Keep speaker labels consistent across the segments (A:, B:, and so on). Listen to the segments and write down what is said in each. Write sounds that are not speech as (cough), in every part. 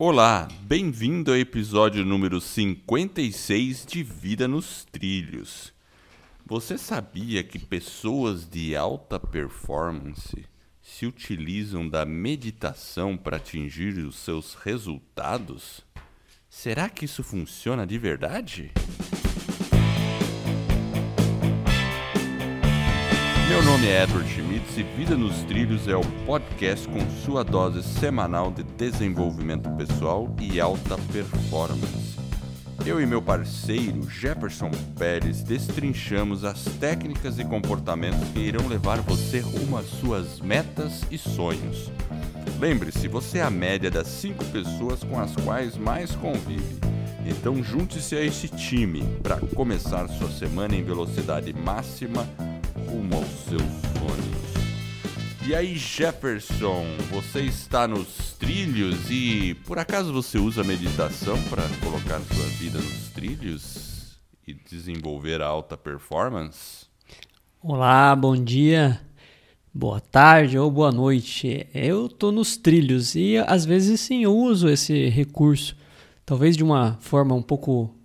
A: Olá, bem-vindo ao episódio número 56 de Vida nos Trilhos. Você sabia que pessoas de alta performance se utilizam da meditação para atingir os seus resultados? Será que isso funciona de verdade? Meu nome é Edward Schmitz e Vida nos Trilhos é o podcast com sua dose semanal de desenvolvimento pessoal e alta performance. Eu e meu parceiro Jefferson Pérez destrinchamos as técnicas e comportamentos que irão levar você rumo às suas metas e sonhos. Lembre-se, você é a média das cinco pessoas com as quais mais convive. Então junte-se a esse time para começar sua semana em velocidade máxima rumo aos seus sonhos. E aí, Jefferson, você está nos trilhos e por acaso você usa meditação para colocar sua vida nos trilhos e desenvolver a alta performance?
B: Olá, bom dia, boa tarde ou boa noite. Eu estou nos trilhos e às vezes sim eu uso esse recurso, talvez de uma forma um pouco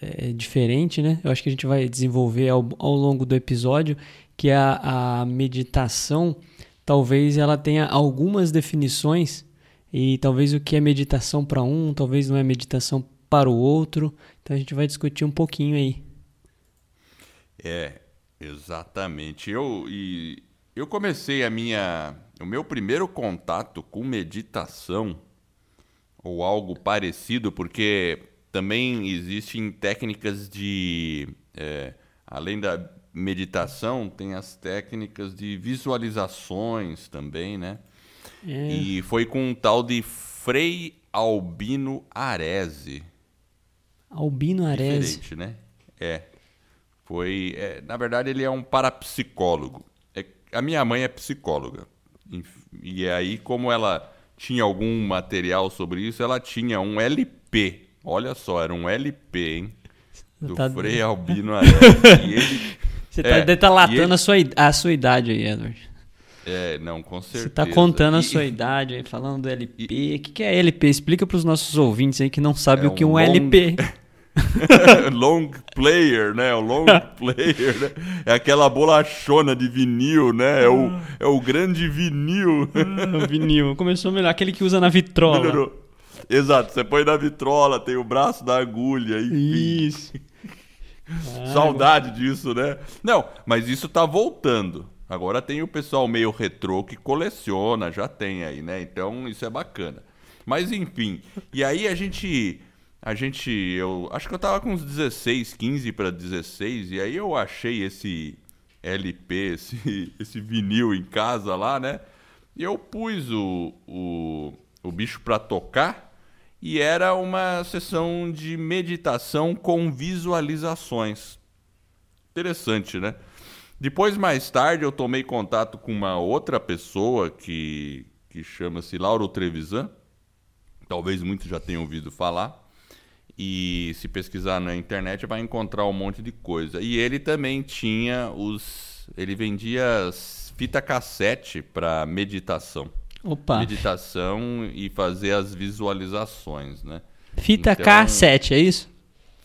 B: é, diferente, né? Eu acho que a gente vai desenvolver ao, ao longo do episódio que a, a meditação talvez ela tenha algumas definições e talvez o que é meditação para um, talvez não é meditação para o outro. Então a gente vai discutir um pouquinho aí.
A: É, exatamente. Eu e eu comecei a minha o meu primeiro contato com meditação ou algo parecido, porque também existem técnicas de é, além da meditação, tem as técnicas de visualizações também, né? É. E foi com um tal de Frei Albino Arese.
B: Albino Arese.
A: Diferente, né? É. Foi, é, na verdade, ele é um parapsicólogo. É, a minha mãe é psicóloga. E, e aí, como ela tinha algum material sobre isso, ela tinha um LP. Olha só, era um LP, hein? Do tá Frei Albino (laughs) e ele
B: você está é, ele... a, sua, a sua idade aí, Edward.
A: É, não, com certeza. Você
B: está contando e... a sua idade aí, falando do LP. O que, que é LP? Explica para os nossos ouvintes aí que não sabem é o que é um, um long... LP. (laughs)
A: long player, né? O long player, né? É aquela bolachona de vinil, né? É o, é o grande vinil.
B: Ah, vinil. Começou melhor. Aquele que usa na vitrola. Melhorou.
A: Exato. Você põe na vitrola, tem o braço da agulha. Enfim.
B: Isso. (laughs)
A: Saudade disso, né? Não, mas isso tá voltando. Agora tem o pessoal meio retrô que coleciona, já tem aí, né? Então isso é bacana. Mas enfim, e aí a gente a gente eu acho que eu tava com uns 16, 15 para 16 e aí eu achei esse LP, esse (laughs) esse vinil em casa lá, né? E eu pus o, o, o bicho para tocar e era uma sessão de meditação com visualizações. Interessante, né? Depois, mais tarde, eu tomei contato com uma outra pessoa que, que chama-se Lauro Trevisan. Talvez muitos já tenham ouvido falar. E se pesquisar na internet vai encontrar um monte de coisa. E ele também tinha os. Ele vendia fita cassete para meditação.
B: Opa.
A: meditação e fazer as visualizações, né?
B: Fita então, cassete, é isso?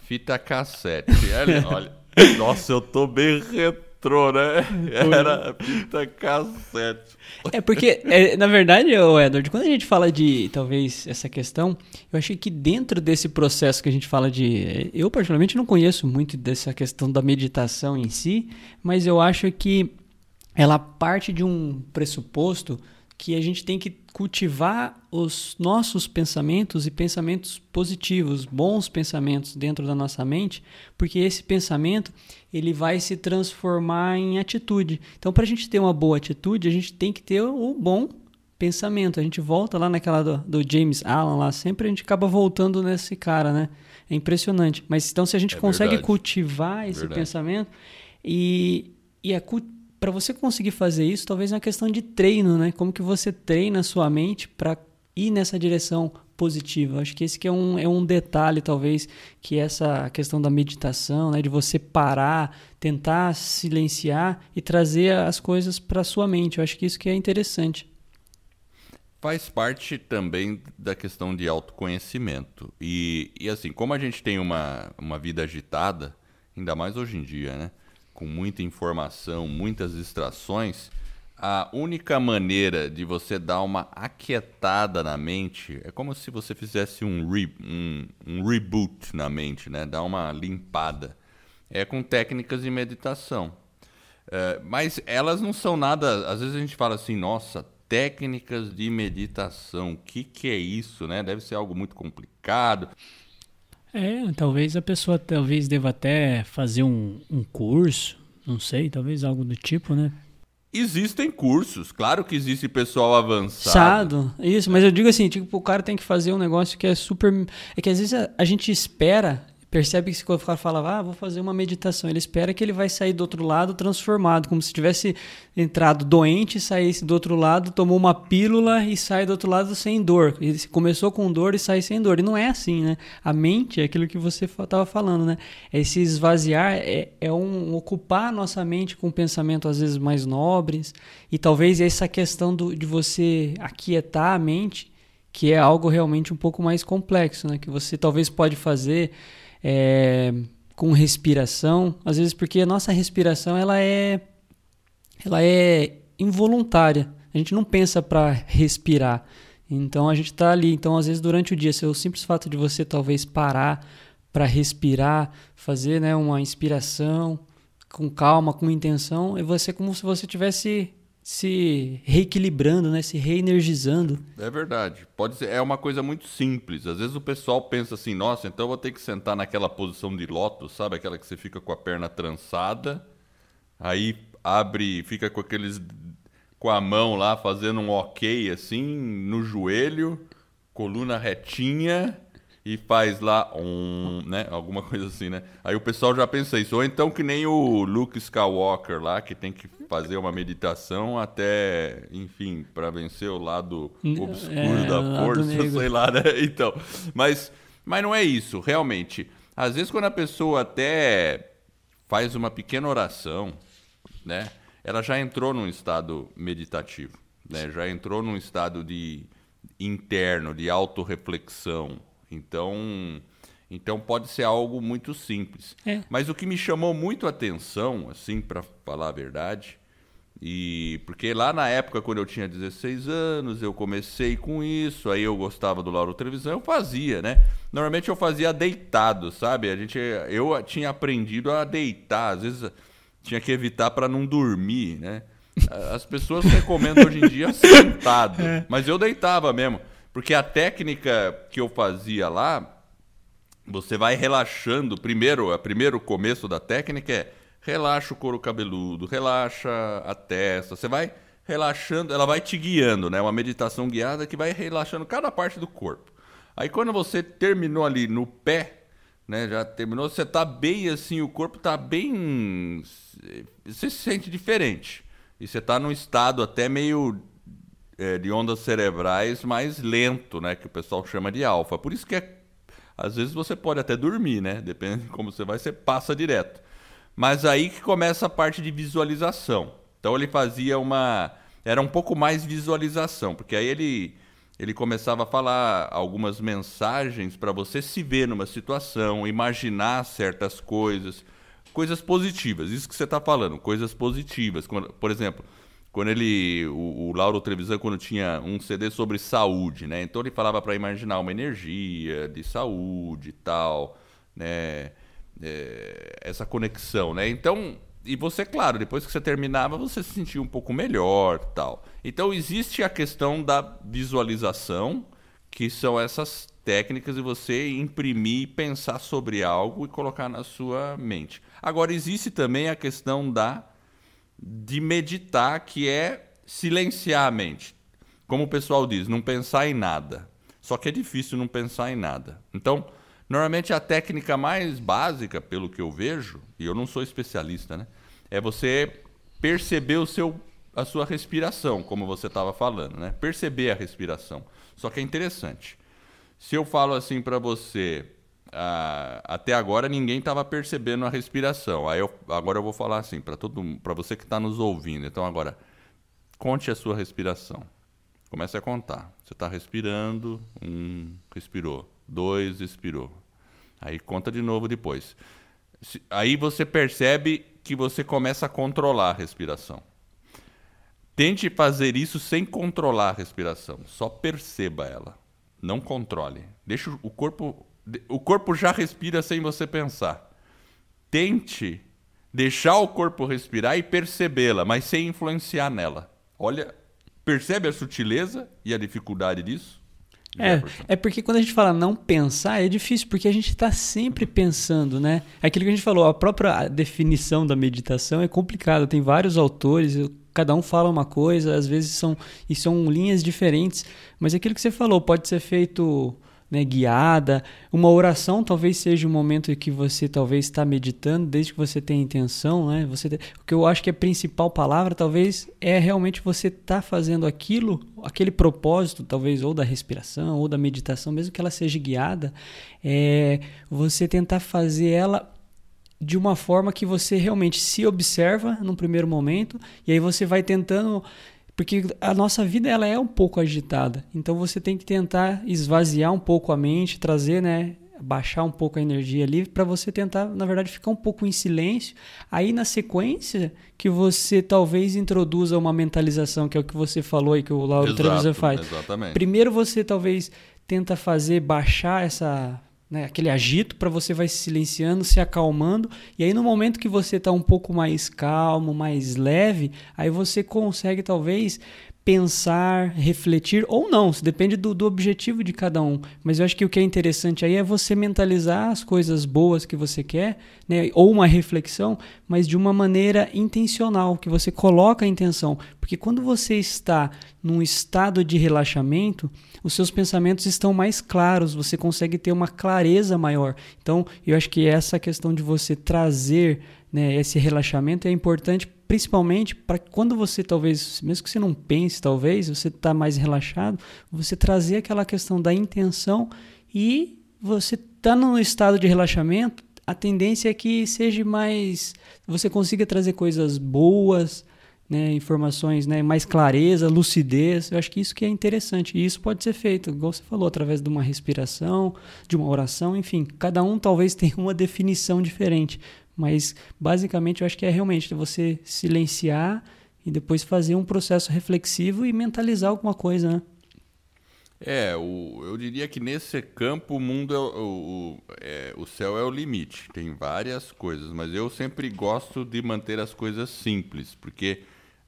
A: Fita cassete. (laughs) olha, olha, nossa, eu tô bem retrô, né? Era fita cassete.
B: É porque, é, na verdade, Edward, quando a gente fala de talvez essa questão, eu achei que dentro desse processo que a gente fala de. Eu, particularmente, não conheço muito dessa questão da meditação em si, mas eu acho que ela parte de um pressuposto que a gente tem que cultivar os nossos pensamentos e pensamentos positivos, bons pensamentos dentro da nossa mente, porque esse pensamento ele vai se transformar em atitude. Então, para a gente ter uma boa atitude, a gente tem que ter o bom pensamento. A gente volta lá naquela do, do James Allen lá, sempre a gente acaba voltando nesse cara, né? É impressionante. Mas então, se a gente é consegue verdade. cultivar esse verdade. pensamento e, e a para você conseguir fazer isso, talvez é uma questão de treino, né? Como que você treina a sua mente para ir nessa direção positiva. Acho que esse que é um, é um detalhe, talvez, que essa questão da meditação, né? De você parar, tentar silenciar e trazer as coisas para sua mente. Eu acho que isso que é interessante.
A: Faz parte também da questão de autoconhecimento. E, e assim, como a gente tem uma, uma vida agitada, ainda mais hoje em dia, né? Com muita informação, muitas distrações, a única maneira de você dar uma aquietada na mente é como se você fizesse um, re, um, um reboot na mente, né? Dar uma limpada. É com técnicas de meditação. É, mas elas não são nada. Às vezes a gente fala assim, nossa, técnicas de meditação, o que, que é isso, né? Deve ser algo muito complicado.
B: É, talvez a pessoa talvez deva até fazer um, um curso, não sei, talvez algo do tipo, né?
A: Existem cursos, claro que existe pessoal avançado.
B: Isso, mas eu digo assim, tipo, o cara tem que fazer um negócio que é super. É que às vezes a, a gente espera percebe que quando o cara fala, ah, vou fazer uma meditação, ele espera que ele vai sair do outro lado transformado, como se tivesse entrado doente, saísse do outro lado, tomou uma pílula e sai do outro lado sem dor. Ele começou com dor e sai sem dor. E não é assim, né? A mente é aquilo que você estava falando, né? Esse esvaziar é, é um ocupar a nossa mente com pensamentos às vezes mais nobres e talvez essa questão do, de você aquietar a mente que é algo realmente um pouco mais complexo, né? Que você talvez pode fazer é, com respiração, às vezes porque a nossa respiração ela é, ela é involuntária. A gente não pensa para respirar. Então a gente está ali. Então às vezes durante o dia, se o simples fato de você talvez parar para respirar, fazer né, uma inspiração com calma, com intenção, é você como se você tivesse se reequilibrando, né? Se reenergizando.
A: É verdade. Pode ser, é uma coisa muito simples. Às vezes o pessoal pensa assim, nossa, então eu vou ter que sentar naquela posição de lótus, sabe? Aquela que você fica com a perna trançada, aí abre, fica com aqueles com a mão lá fazendo um ok assim no joelho, coluna retinha e faz lá um, né, alguma coisa assim, né? Aí o pessoal já pensa isso, ou então que nem o Luke Skywalker lá, que tem que fazer uma meditação até, enfim, para vencer o lado obscuro é, da força, (laughs) sei lá, né? Então, mas mas não é isso, realmente. Às vezes quando a pessoa até faz uma pequena oração, né? Ela já entrou num estado meditativo, né? Já entrou num estado de interno, de autorreflexão, então, então pode ser algo muito simples. É. Mas o que me chamou muito a atenção, assim, para falar a verdade, e porque lá na época, quando eu tinha 16 anos, eu comecei com isso, aí eu gostava do Lauro Televisão, eu fazia, né? Normalmente eu fazia deitado, sabe? A gente, eu tinha aprendido a deitar, às vezes tinha que evitar para não dormir, né? As pessoas recomendam hoje em dia (laughs) sentado, é. mas eu deitava mesmo. Porque a técnica que eu fazia lá, você vai relaxando. Primeiro, o primeiro começo da técnica é relaxa o couro cabeludo, relaxa a testa. Você vai relaxando, ela vai te guiando, né? Uma meditação guiada que vai relaxando cada parte do corpo. Aí quando você terminou ali no pé, né? Já terminou, você tá bem assim, o corpo tá bem. Você se sente diferente. E você tá num estado até meio é, de ondas cerebrais mais lento, né? Que o pessoal chama de alfa. Por isso que é, às vezes você pode até dormir, né? Depende de como você vai, você passa direto. Mas aí que começa a parte de visualização. Então ele fazia uma. Era um pouco mais visualização, porque aí ele, ele começava a falar algumas mensagens para você se ver numa situação, imaginar certas coisas, coisas positivas. Isso que você está falando, coisas positivas. Por exemplo, quando ele o, o Lauro Trevisan quando tinha um CD sobre saúde, né? Então ele falava para imaginar uma energia de saúde e tal, né? É, essa conexão, né? Então e você, claro, depois que você terminava, você se sentia um pouco melhor, tal. Então existe a questão da visualização, que são essas técnicas de você imprimir, pensar sobre algo e colocar na sua mente. Agora existe também a questão da de meditar, que é silenciar a mente. Como o pessoal diz, não pensar em nada. Só que é difícil não pensar em nada. Então, normalmente a técnica mais básica, pelo que eu vejo, e eu não sou especialista, né? É você perceber o seu, a sua respiração, como você estava falando, né? Perceber a respiração. Só que é interessante. Se eu falo assim para você, ah, até agora ninguém estava percebendo a respiração. Aí eu, agora eu vou falar assim para todo para você que está nos ouvindo. Então agora conte a sua respiração. Comece a contar. Você está respirando, um, respirou. Dois, expirou. Aí conta de novo depois. Aí você percebe que você começa a controlar a respiração. Tente fazer isso sem controlar a respiração. Só perceba ela. Não controle. Deixa o corpo. O corpo já respira sem você pensar. Tente deixar o corpo respirar e percebê-la, mas sem influenciar nela. Olha, percebe a sutileza e a dificuldade disso?
B: É, é porque quando a gente fala não pensar, é difícil, porque a gente está sempre pensando, né? É aquilo que a gente falou, a própria definição da meditação é complicada. Tem vários autores, cada um fala uma coisa, às vezes são, e são linhas diferentes, mas é aquilo que você falou pode ser feito né, guiada. Uma oração talvez seja um momento em que você talvez está meditando, desde que você tenha intenção. Né? Você, o que eu acho que é a principal palavra talvez é realmente você estar tá fazendo aquilo, aquele propósito, talvez, ou da respiração, ou da meditação, mesmo que ela seja guiada, é você tentar fazer ela de uma forma que você realmente se observa num primeiro momento, e aí você vai tentando porque a nossa vida ela é um pouco agitada. Então você tem que tentar esvaziar um pouco a mente, trazer, né, baixar um pouco a energia ali para você tentar, na verdade, ficar um pouco em silêncio. Aí na sequência que você talvez introduza uma mentalização, que é o que você falou e que o Lauro Trevisan faz.
A: Exatamente.
B: Primeiro você talvez tenta fazer baixar essa né, aquele agito para você vai se silenciando, se acalmando, e aí no momento que você está um pouco mais calmo, mais leve, aí você consegue talvez pensar, refletir ou não, isso depende do, do objetivo de cada um. Mas eu acho que o que é interessante aí é você mentalizar as coisas boas que você quer, né, ou uma reflexão, mas de uma maneira intencional, que você coloca a intenção. Porque quando você está num estado de relaxamento, os seus pensamentos estão mais claros, você consegue ter uma clareza maior. Então, eu acho que essa questão de você trazer né, esse relaxamento é importante principalmente para quando você talvez, mesmo que você não pense, talvez, você está mais relaxado, você trazer aquela questão da intenção e você está no estado de relaxamento, a tendência é que seja mais, você consiga trazer coisas boas, né, informações, né, mais clareza, lucidez. Eu acho que isso que é interessante. E isso pode ser feito, igual você falou, através de uma respiração, de uma oração, enfim. Cada um talvez (laughs) tenha uma definição diferente. Mas basicamente eu acho que é realmente você silenciar e depois fazer um processo reflexivo e mentalizar alguma coisa, né?
A: É, o, eu diria que nesse campo o mundo é o, é, o céu é o limite. Tem várias coisas, mas eu sempre gosto de manter as coisas simples, porque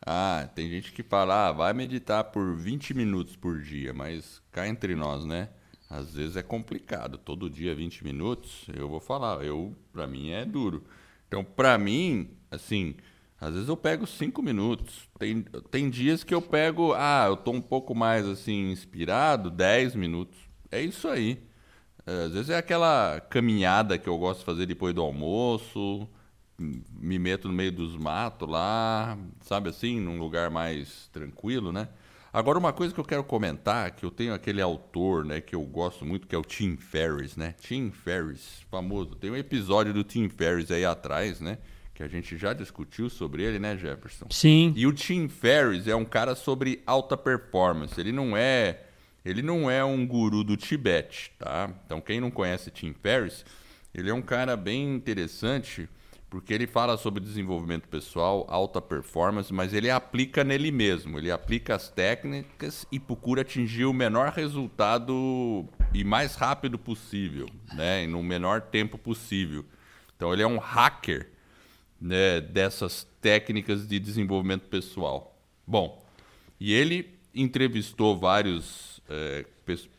A: ah, tem gente que fala, ah, vai meditar por 20 minutos por dia, mas cá entre nós, né? Às vezes é complicado. Todo dia 20 minutos, eu vou falar, eu para mim é duro. Então, para mim, assim, às vezes eu pego 5 minutos. Tem, tem dias que eu pego, ah, eu tô um pouco mais assim inspirado, 10 minutos. É isso aí. Às vezes é aquela caminhada que eu gosto de fazer depois do almoço, me meto no meio dos matos lá, sabe assim, num lugar mais tranquilo, né? Agora, uma coisa que eu quero comentar, que eu tenho aquele autor, né, que eu gosto muito, que é o Tim Ferriss, né? Tim Ferriss, famoso. Tem um episódio do Tim Ferriss aí atrás, né? Que a gente já discutiu sobre ele, né, Jefferson?
B: Sim.
A: E o Tim Ferriss é um cara sobre alta performance. Ele não é, ele não é um guru do Tibete, tá? Então, quem não conhece Tim Ferriss, ele é um cara bem interessante porque ele fala sobre desenvolvimento pessoal, alta performance, mas ele aplica nele mesmo. Ele aplica as técnicas e procura atingir o menor resultado e mais rápido possível, né? E no menor tempo possível. Então ele é um hacker né, dessas técnicas de desenvolvimento pessoal. Bom, e ele entrevistou vários é,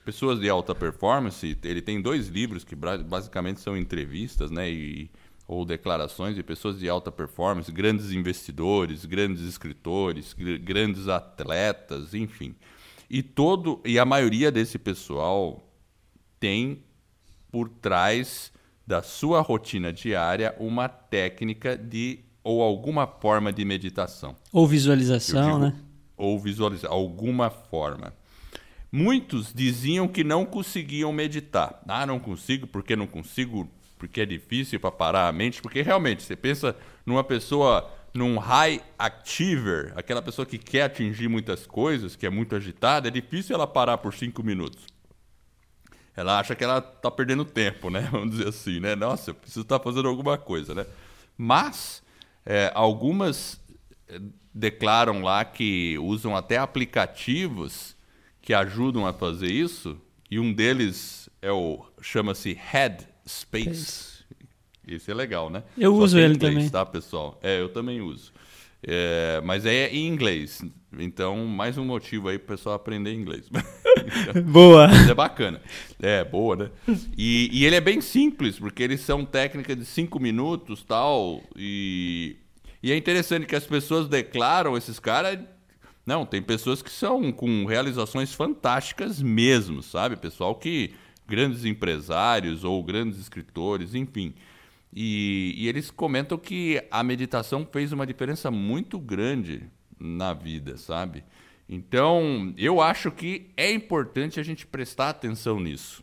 A: pessoas de alta performance. Ele tem dois livros que basicamente são entrevistas, né? E, ou declarações de pessoas de alta performance, grandes investidores, grandes escritores, grandes atletas, enfim. E todo e a maioria desse pessoal tem por trás da sua rotina diária uma técnica de ou alguma forma de meditação.
B: Ou visualização, digo, né?
A: Ou visualizar alguma forma. Muitos diziam que não conseguiam meditar. Ah, não consigo porque não consigo porque é difícil para parar a mente, porque realmente você pensa numa pessoa num high achiever, aquela pessoa que quer atingir muitas coisas, que é muito agitada, é difícil ela parar por cinco minutos. Ela acha que ela está perdendo tempo, né? (laughs) Vamos dizer assim, né? Nossa, eu preciso estar tá fazendo alguma coisa, né? Mas é, algumas é, declaram lá que usam até aplicativos que ajudam a fazer isso, e um deles é o chama-se Headspace. Esse é legal, né?
B: Eu Só uso ele
A: inglês,
B: também.
A: Tá, pessoal? É, eu também uso. É, mas é em inglês. Então, mais um motivo aí para o pessoal aprender inglês. (laughs)
B: boa.
A: Mas é bacana. É, boa, né? E, e, ele é bem simples, porque eles são técnicas de cinco minutos tal. E, e é interessante que as pessoas declaram, esses caras. Não, tem pessoas que são com realizações fantásticas mesmo, sabe? Pessoal que. Grandes empresários ou grandes escritores, enfim. E, e, eles comentam que a meditação fez uma diferença muito grande na vida, sabe? Então, eu acho que é importante a gente prestar atenção nisso.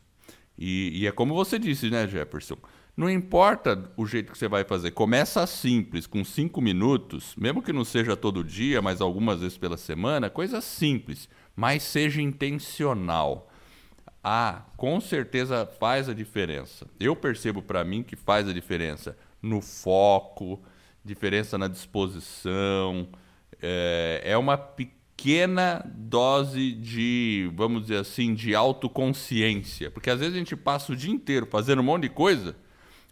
A: E, e, é como você disse, né, Jefferson? Não importa o jeito que você vai fazer, começa simples, com cinco minutos, mesmo que não seja todo dia, mas algumas vezes pela semana, coisa simples, mas seja intencional. Ah, com certeza faz a diferença. Eu percebo para mim que faz a diferença no foco, diferença na disposição. É, é uma pequena dose de, vamos dizer assim, de autoconsciência. Porque às vezes a gente passa o dia inteiro fazendo um monte de coisa,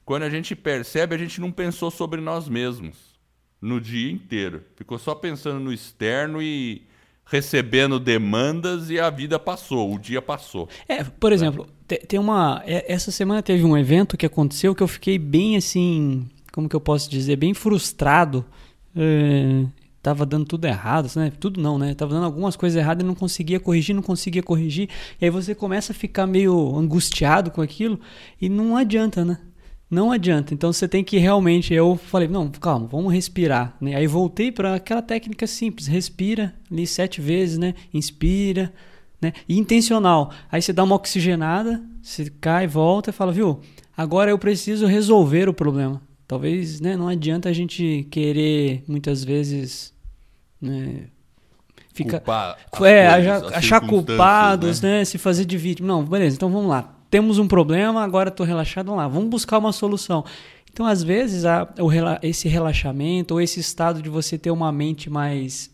A: quando a gente percebe, a gente não pensou sobre nós mesmos no dia inteiro. Ficou só pensando no externo e recebendo demandas e a vida passou, o dia passou.
B: É, por exemplo, tem uma. É, essa semana teve um evento que aconteceu que eu fiquei bem assim. Como que eu posso dizer? Bem frustrado. É, tava dando tudo errado, né? Tudo não, né? Tava dando algumas coisas erradas e não conseguia corrigir, não conseguia corrigir. E aí você começa a ficar meio angustiado com aquilo e não adianta, né? Não adianta. Então você tem que realmente. Eu falei, não, calma, vamos respirar. Né? Aí voltei para aquela técnica simples: respira ali sete vezes, né? Inspira, né? E intencional. Aí você dá uma oxigenada, você cai, volta e fala, viu? Agora eu preciso resolver o problema. Talvez, né? Não adianta a gente querer muitas vezes, né? Fica, é, coisas, achar culpados, né? né? Se fazer de vítima. Não, beleza. Então vamos lá temos um problema, agora estou relaxado, vamos lá, vamos buscar uma solução. Então, às vezes, a, o, esse relaxamento ou esse estado de você ter uma mente mais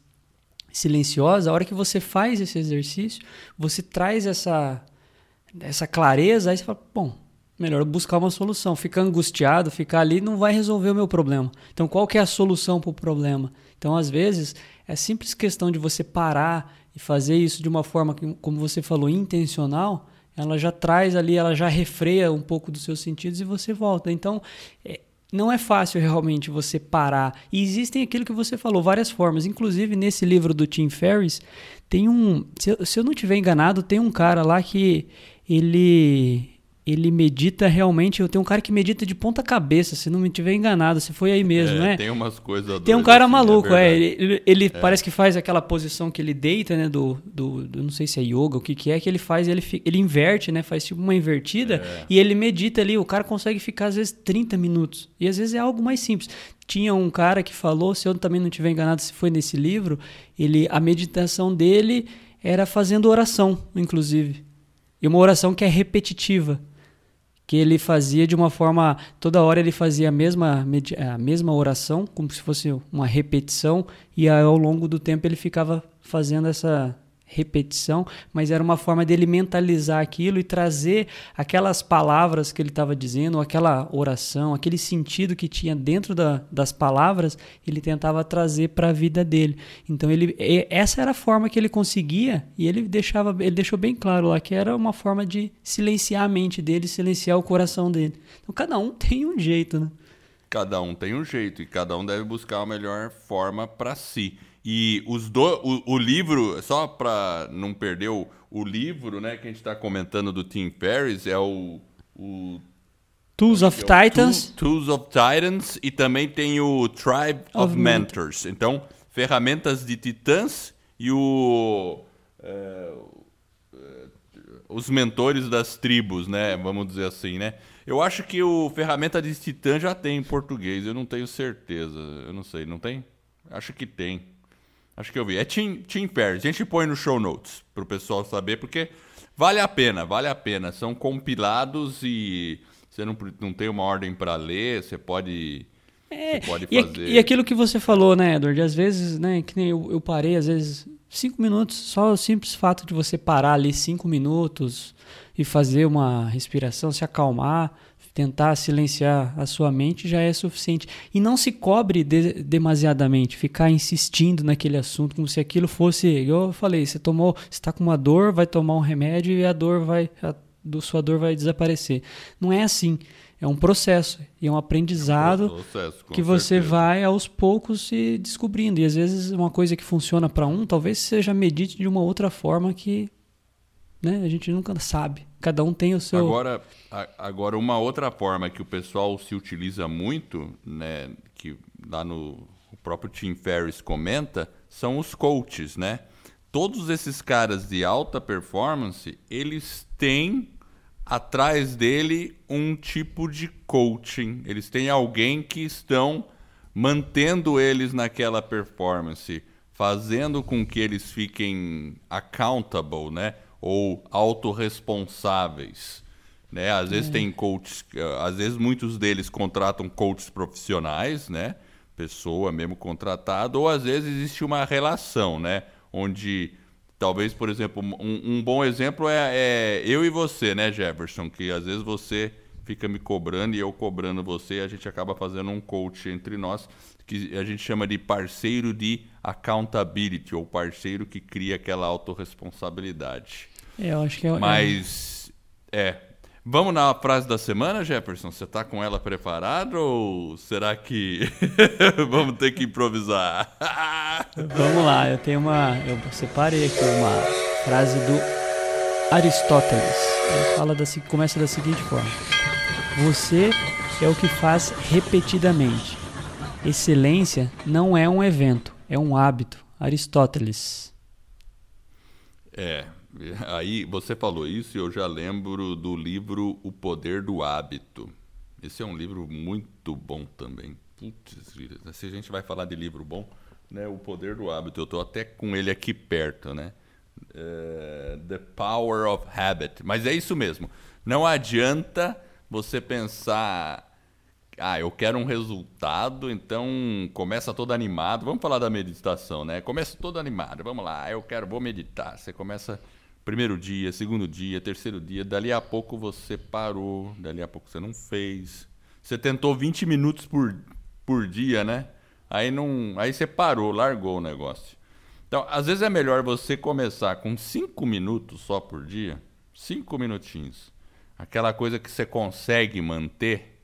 B: silenciosa, a hora que você faz esse exercício, você traz essa, essa clareza, aí você fala, bom, melhor buscar uma solução. Ficar angustiado, ficar ali, não vai resolver o meu problema. Então, qual que é a solução para o problema? Então, às vezes, é simples questão de você parar e fazer isso de uma forma, como você falou, intencional, ela já traz ali, ela já refreia um pouco dos seus sentidos e você volta. Então, é, não é fácil realmente você parar. E existem aquilo que você falou, várias formas. Inclusive, nesse livro do Tim Ferriss, tem um. Se eu, se eu não tiver enganado, tem um cara lá que ele ele medita realmente. Eu tenho um cara que medita de ponta cabeça, se não me tiver enganado, se foi aí mesmo,
A: é,
B: né?
A: Tem umas coisas.
B: Tem um cara assim, é maluco, é. é ele, ele é. parece que faz aquela posição que ele deita, né? Do, do, do, não sei se é yoga, o que, que é, que ele faz, ele, ele inverte, né? Faz tipo uma invertida é. e ele medita ali. O cara consegue ficar às vezes 30 minutos. E às vezes é algo mais simples. Tinha um cara que falou, se eu também não tiver enganado, se foi nesse livro, ele a meditação dele era fazendo oração, inclusive. E uma oração que é repetitiva que ele fazia de uma forma toda hora ele fazia a mesma a mesma oração como se fosse uma repetição e ao longo do tempo ele ficava fazendo essa repetição, mas era uma forma dele mentalizar aquilo e trazer aquelas palavras que ele estava dizendo, aquela oração, aquele sentido que tinha dentro da, das palavras, ele tentava trazer para a vida dele. Então ele, essa era a forma que ele conseguia e ele deixava, ele deixou bem claro lá que era uma forma de silenciar a mente dele, silenciar o coração dele. Então cada um (laughs) tem um jeito, né?
A: Cada um tem um jeito e cada um deve buscar a melhor forma para si. E os do, o, o livro, só para não perder o, o livro né, que a gente está comentando do Tim Ferriss, é o, o
B: Tools of é Titans.
A: Tools of Titans e também tem o Tribe of, of Mentors. Então, ferramentas de titãs e o. É, os mentores das tribos, né? Vamos dizer assim, né? Eu acho que o ferramenta de Titã já tem em português, eu não tenho certeza. Eu não sei, não tem? Acho que tem. Acho que eu vi. É Team, Team Ferris. A gente põe no show notes para o pessoal saber, porque vale a pena, vale a pena. São compilados e você não, não tem uma ordem para ler, você pode.
B: É, você pode fazer. E, e, aquilo que você falou, né, Edward? Às vezes, né, que nem eu, eu parei, às vezes, cinco minutos, só o simples fato de você parar ali cinco minutos e fazer uma respiração, se acalmar, tentar silenciar a sua mente já é suficiente. E não se cobre de, demasiadamente, ficar insistindo naquele assunto como se aquilo fosse, eu falei, você tomou, está com uma dor, vai tomar um remédio e a dor vai a do sua dor vai desaparecer. Não é assim. É um processo e é um aprendizado é um processo, que você certeza. vai aos poucos se descobrindo. E às vezes uma coisa que funciona para um, talvez seja medite de uma outra forma que né, a gente nunca sabe. Cada um tem o seu.
A: Agora, agora uma outra forma que o pessoal se utiliza muito, né, que lá no o próprio Tim Ferriss comenta, são os coaches, né? Todos esses caras de alta performance, eles têm atrás dele um tipo de coaching. Eles têm alguém que estão mantendo eles naquela performance, fazendo com que eles fiquem accountable, né? Ou autorresponsáveis. Né? Às vezes é. tem coaches, às vezes muitos deles contratam coaches profissionais, né? Pessoa mesmo contratada, ou às vezes existe uma relação, né? Onde talvez, por exemplo, um, um bom exemplo é, é, eu e você, né, Jefferson? Que às vezes você fica me cobrando e eu cobrando você, e a gente acaba fazendo um coach entre nós que a gente chama de parceiro de accountability, ou parceiro que cria aquela autorresponsabilidade.
B: É, eu acho que é.
A: Mas. É. Vamos na frase da semana, Jefferson? Você está com ela preparada ou será que (laughs) vamos ter que improvisar? (laughs)
B: Vamos lá, eu tenho uma. Eu separei aqui uma frase do Aristóteles. Ele fala da, começa da seguinte forma: Você é o que faz repetidamente. Excelência não é um evento, é um hábito. Aristóteles.
A: É, (laughs) Aí você falou isso e eu já lembro do livro O Poder do Hábito. Esse é um livro muito bom também. Putz, se a gente vai falar de livro bom, né? O Poder do Hábito, eu estou até com ele aqui perto, né? Uh, The Power of Habit. Mas é isso mesmo. Não adianta você pensar ah, eu quero um resultado, então começa todo animado. Vamos falar da meditação, né? Começa todo animado. Vamos lá, eu quero, vou meditar. Você começa primeiro dia, segundo dia, terceiro dia, dali a pouco você parou, dali a pouco você não fez. Você tentou 20 minutos por, por dia, né? Aí não, aí você parou, largou o negócio. Então, às vezes é melhor você começar com 5 minutos só por dia, 5 minutinhos. Aquela coisa que você consegue manter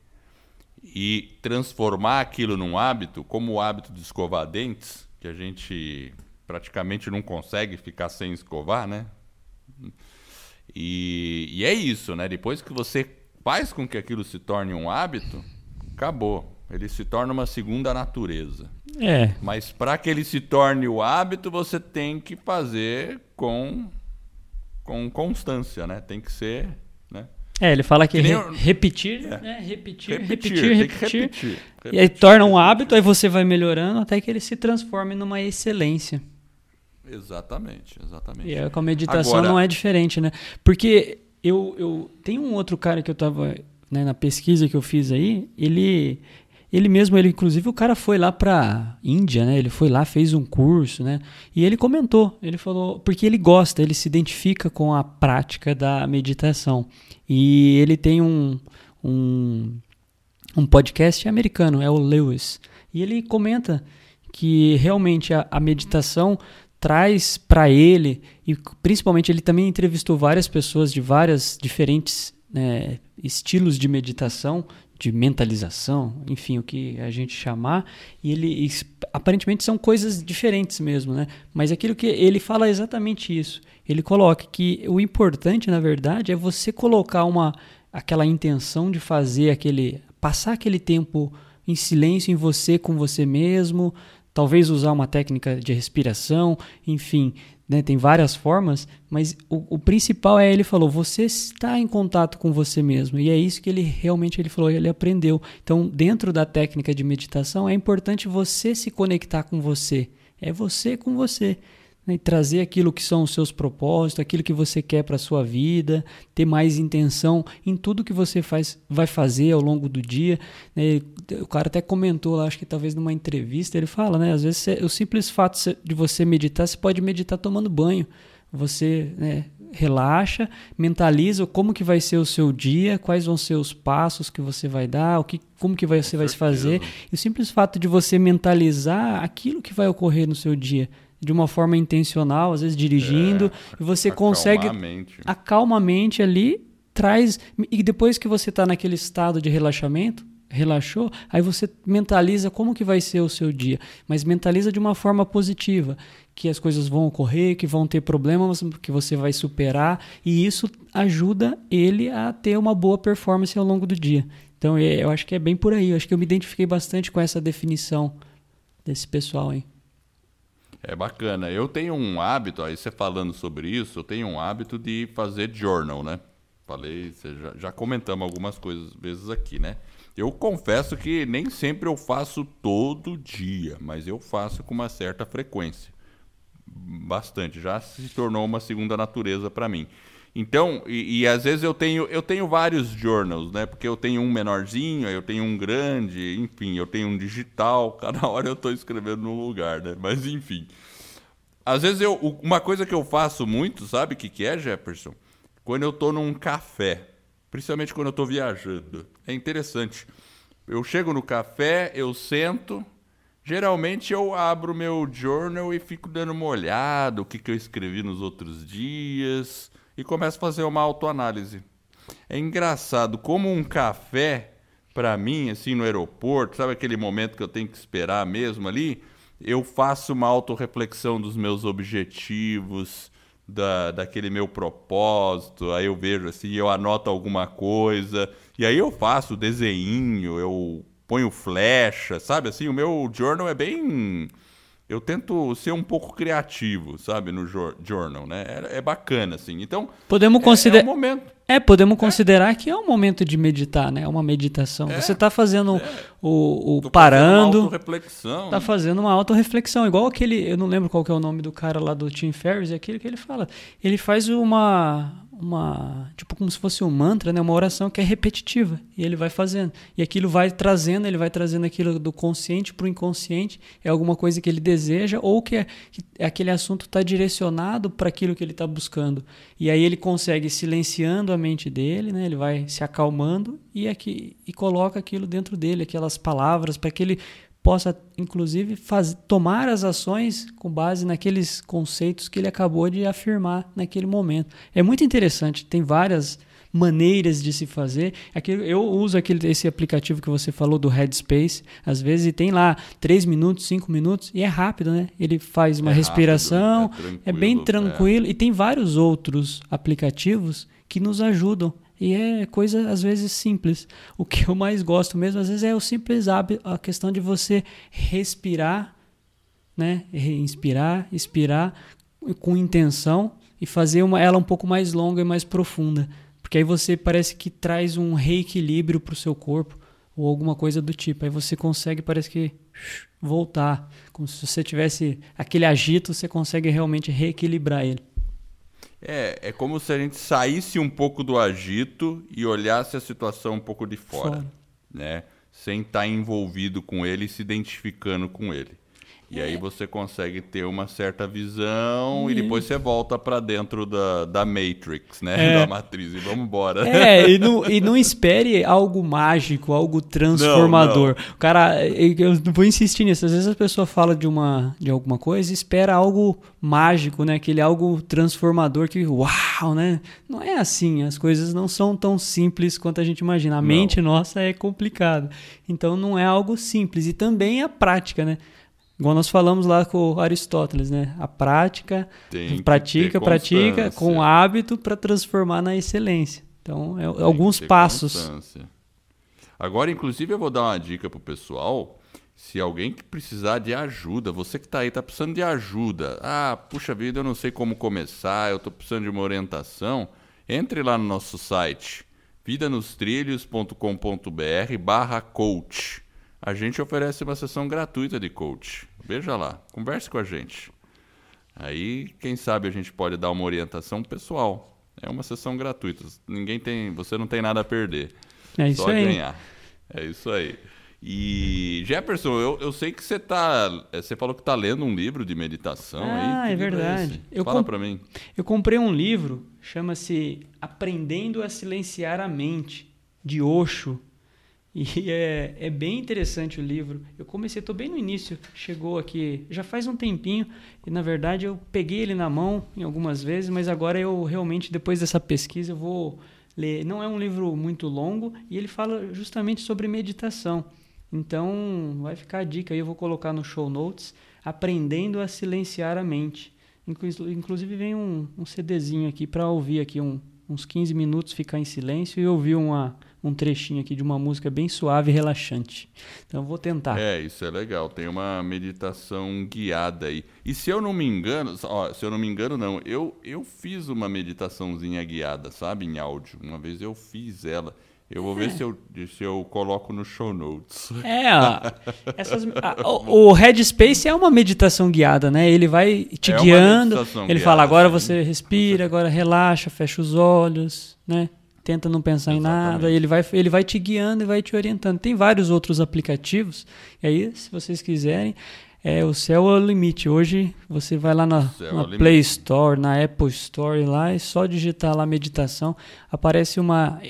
A: e transformar aquilo num hábito, como o hábito de escovar dentes, que a gente praticamente não consegue ficar sem escovar, né? E, e é isso, né? Depois que você faz com que aquilo se torne um hábito, acabou. Ele se torna uma segunda natureza.
B: É.
A: Mas para que ele se torne o hábito, você tem que fazer com, com constância, né? Tem que ser, né?
B: É, ele fala que, que re repetir, é. né? repetir, repetir, repetir, repetir, repetir, E aí torna um hábito, aí você vai melhorando até que ele se transforme numa excelência.
A: Exatamente, exatamente.
B: E é, com a meditação Agora... não é diferente, né? Porque eu, eu tem um outro cara que eu tava né, na pesquisa que eu fiz aí, ele ele mesmo, ele inclusive o cara foi lá para Índia, né? Ele foi lá, fez um curso, né? E ele comentou, ele falou, porque ele gosta, ele se identifica com a prática da meditação. E ele tem um um, um podcast americano, é o Lewis. E ele comenta que realmente a, a meditação traz para ele, e principalmente ele também entrevistou várias pessoas de várias diferentes né, estilos de meditação, de mentalização, enfim, o que a gente chamar, e ele aparentemente são coisas diferentes mesmo, né? Mas aquilo que ele fala é exatamente isso. Ele coloca que o importante, na verdade, é você colocar uma aquela intenção de fazer aquele passar aquele tempo em silêncio em você com você mesmo, talvez usar uma técnica de respiração, enfim, né, tem várias formas, mas o, o, principal é ele falou, você está em contato com você mesmo e é isso que ele realmente ele falou, ele aprendeu. Então, dentro da técnica de meditação é importante você se conectar com você, é você com você né, e trazer aquilo que são os seus propósitos, aquilo que você quer para a sua vida, ter mais intenção em tudo que você faz, vai fazer ao longo do dia. Né? O cara até comentou lá, acho que talvez numa entrevista, ele fala, né? Às vezes o simples fato de você meditar, você pode meditar tomando banho. Você né, relaxa, mentaliza como que vai ser o seu dia, quais vão ser os passos que você vai dar, o que, como que você vai fazer. E o simples fato de você mentalizar aquilo que vai ocorrer no seu dia de uma forma intencional, às vezes dirigindo, é, e você consegue acalma a mente ali, traz e depois que você está naquele estado de relaxamento, relaxou, aí você mentaliza como que vai ser o seu dia, mas mentaliza de uma forma positiva, que as coisas vão ocorrer, que vão ter problemas, que você vai superar, e isso ajuda ele a ter uma boa performance ao longo do dia. Então é, eu acho que é bem por aí, eu acho que eu me identifiquei bastante com essa definição desse pessoal aí.
A: É bacana. Eu tenho um hábito, aí você falando sobre isso, eu tenho um hábito de fazer journal, né? Falei, já, já comentamos algumas coisas vezes aqui, né? Eu confesso que nem sempre eu faço todo dia, mas eu faço com uma certa frequência. Bastante. Já se tornou uma segunda natureza para mim. Então, e, e, às vezes eu tenho, eu tenho vários journals, né? Porque eu tenho um menorzinho, eu tenho um grande, enfim, eu tenho um digital, (laughs) cada hora eu estou escrevendo num lugar, né? Mas enfim. Às vezes eu, uma coisa que eu faço muito, sabe o que, que é, Jefferson? Quando eu estou num café, principalmente quando eu estou viajando. É interessante. Eu chego no café, eu sento, geralmente eu abro meu journal e fico dando uma olhada, o que, que eu escrevi nos outros dias e começo a fazer uma autoanálise. É engraçado como um café, para mim, assim, no aeroporto, sabe aquele momento que eu tenho que esperar mesmo ali? Eu faço uma autorreflexão dos meus objetivos, da, daquele meu propósito, aí eu vejo assim, eu anoto alguma coisa, e aí eu faço desenho, eu ponho flecha, sabe? Assim, o meu journal é bem eu tento ser um pouco criativo, sabe, no journal, né? É, é bacana, assim. Então,
B: podemos considerar. É,
A: é um momento.
B: É, podemos é. considerar que é um momento de meditar, né? É uma meditação. É. Você está fazendo é. o, o parando. Uma
A: reflexão.
B: Está fazendo uma autorreflexão. Igual aquele. Eu não lembro qual que é o nome do cara lá do Tim Ferriss, é aquele que ele fala. Ele faz uma uma tipo como se fosse um mantra, né, uma oração que é repetitiva e ele vai fazendo. E aquilo vai trazendo, ele vai trazendo aquilo do consciente para o inconsciente, é alguma coisa que ele deseja ou que, é, que aquele assunto está direcionado para aquilo que ele está buscando. E aí ele consegue silenciando a mente dele, né, ele vai se acalmando e aqui e coloca aquilo dentro dele, aquelas palavras para que ele possa, inclusive, faz, tomar as ações com base naqueles conceitos que ele acabou de afirmar naquele momento. É muito interessante, tem várias maneiras de se fazer. Aqui, eu uso aquele, esse aplicativo que você falou do Headspace, às vezes tem lá 3 minutos, 5 minutos, e é rápido, né? Ele faz uma é respiração, rápido, é, é, bem tranquilo, é. e tem vários outros aplicativos que nos ajudam e é coisa, às vezes, simples. O que eu mais gosto mesmo, às vezes, é o simples hábito, a questão de você respirar, né? Inspirar, expirar com intenção e fazer uma, ela um pouco mais longa e mais profunda. Porque aí você parece que traz um reequilíbrio para o seu corpo ou alguma coisa do tipo. Aí você consegue, parece que voltar. Como se você tivesse aquele agito, você consegue realmente reequilibrar ele.
A: É, é como se a gente saísse um pouco do agito e olhasse a situação um pouco de fora, fora. né? Sem estar tá envolvido com ele e se identificando com ele. E é. aí você consegue ter uma certa visão e, e depois você volta para dentro da, da Matrix, né? É. Da matriz e vamos embora.
B: É, e não, e não espere algo mágico, algo transformador. Não, não. Cara, eu vou insistir nisso. Às vezes a pessoa fala de, uma, de alguma coisa e espera algo mágico, né? Aquele algo transformador que, uau, né? Não é assim. As coisas não são tão simples quanto a gente imagina. A não. mente nossa é complicada. Então não é algo simples. E também a prática, né? Igual nós falamos lá com Aristóteles, né? A prática, pratica, pratica, com hábito para transformar na excelência. Então, é, alguns passos.
A: Constância. Agora, inclusive, eu vou dar uma dica pro pessoal Se alguém que precisar de ajuda, você que está aí, está precisando de ajuda. Ah, puxa vida, eu não sei como começar, eu estou precisando de uma orientação. Entre lá no nosso site, vidanostrilhos.com.br barra coach. A gente oferece uma sessão gratuita de coach. Veja lá, converse com a gente. Aí, quem sabe a gente pode dar uma orientação pessoal. É uma sessão gratuita. Ninguém tem, você não tem nada a perder.
B: É isso
A: Só
B: aí.
A: ganhar. É isso aí. E Jefferson, eu, eu sei que você tá, você falou que tá lendo um livro de meditação
B: Ah,
A: aí. Que
B: é
A: livro
B: verdade. Eu
A: Fala pra mim.
B: Eu comprei um livro, chama-se Aprendendo a Silenciar a Mente, de Osho. E (laughs) é, é bem interessante o livro. Eu comecei, estou bem no início, chegou aqui já faz um tempinho, e na verdade eu peguei ele na mão em algumas vezes, mas agora eu realmente, depois dessa pesquisa, eu vou ler. Não é um livro muito longo e ele fala justamente sobre meditação. Então, vai ficar a dica aí, eu vou colocar no show notes, Aprendendo a Silenciar a Mente. Inclu- Inclusive vem um, um CDzinho aqui para ouvir aqui um- uns 15 minutos, ficar em silêncio e ouvir uma, um trechinho aqui de uma música bem suave e relaxante. Então eu vou tentar.
A: É, isso é legal. Tem uma meditação guiada aí. E se eu não me engano, ó, se eu não me engano, não, eu, eu fiz uma meditaçãozinha guiada, sabe, em áudio. Uma vez eu fiz ela. Eu vou ver se eu, se eu coloco no show notes.
B: É, ó, (laughs) essas, a- o, o Headspace é uma meditação guiada, né? Ele vai te
A: É
B: guiando. Ele
A: guiada,
B: fala, agora
A: sim.
B: você respira, agora relaxa, fecha os olhos, né? Tenta não pensar em nada.
A: Exatamente.
B: E ele vai, ele vai te guiando e vai te orientando. Tem vários outros aplicativos. E aí, se vocês quiserem, é o céu é o limite. Hoje você vai lá na,
A: é
B: na. Play Store, na Apple Store lá, e só digitar lá meditação, aparece uma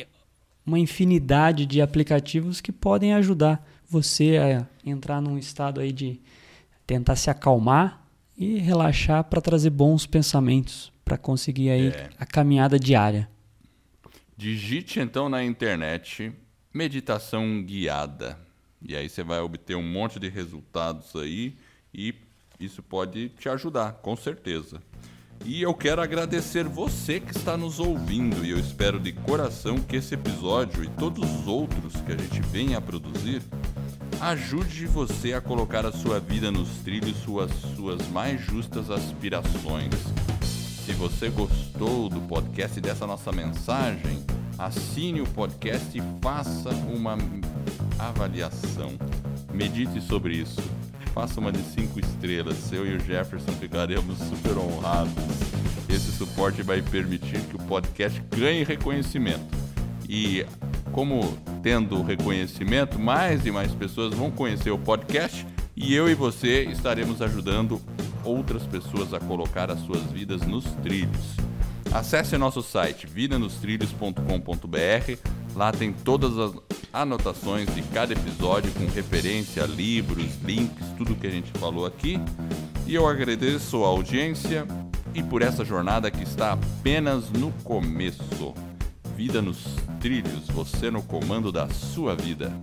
B: uma infinidade de aplicativos que podem ajudar você a entrar num estado aí de tentar se acalmar e relaxar para trazer bons pensamentos para conseguir aí
A: É.
B: a caminhada diária.
A: Digite então na internet meditação guiada. E aí você vai obter um monte de resultados aí e isso pode te ajudar, com certeza. E eu quero agradecer você que está nos ouvindo e eu espero de coração que esse episódio e todos os outros que a gente venha a produzir ajude você a colocar a sua vida nos trilhos suas suas mais justas aspirações. Se você gostou do podcast e dessa nossa mensagem, assine o podcast e faça uma avaliação. Medite sobre isso. Faça uma de cinco estrelas. Eu e o Jefferson ficaremos super honrados. Esse suporte vai permitir que o podcast ganhe reconhecimento. E como tendo reconhecimento, mais e mais pessoas vão conhecer o podcast e eu e você estaremos ajudando outras pessoas a colocar as suas vidas nos trilhos. Acesse nosso site vidanostrilhos.com.br. Lá tem todas as anotações de cada episódio com referência a livros, links, tudo que a gente falou aqui. E eu agradeço a audiência e por essa jornada que está apenas no começo. Vida nos trilhos, você no comando da sua vida.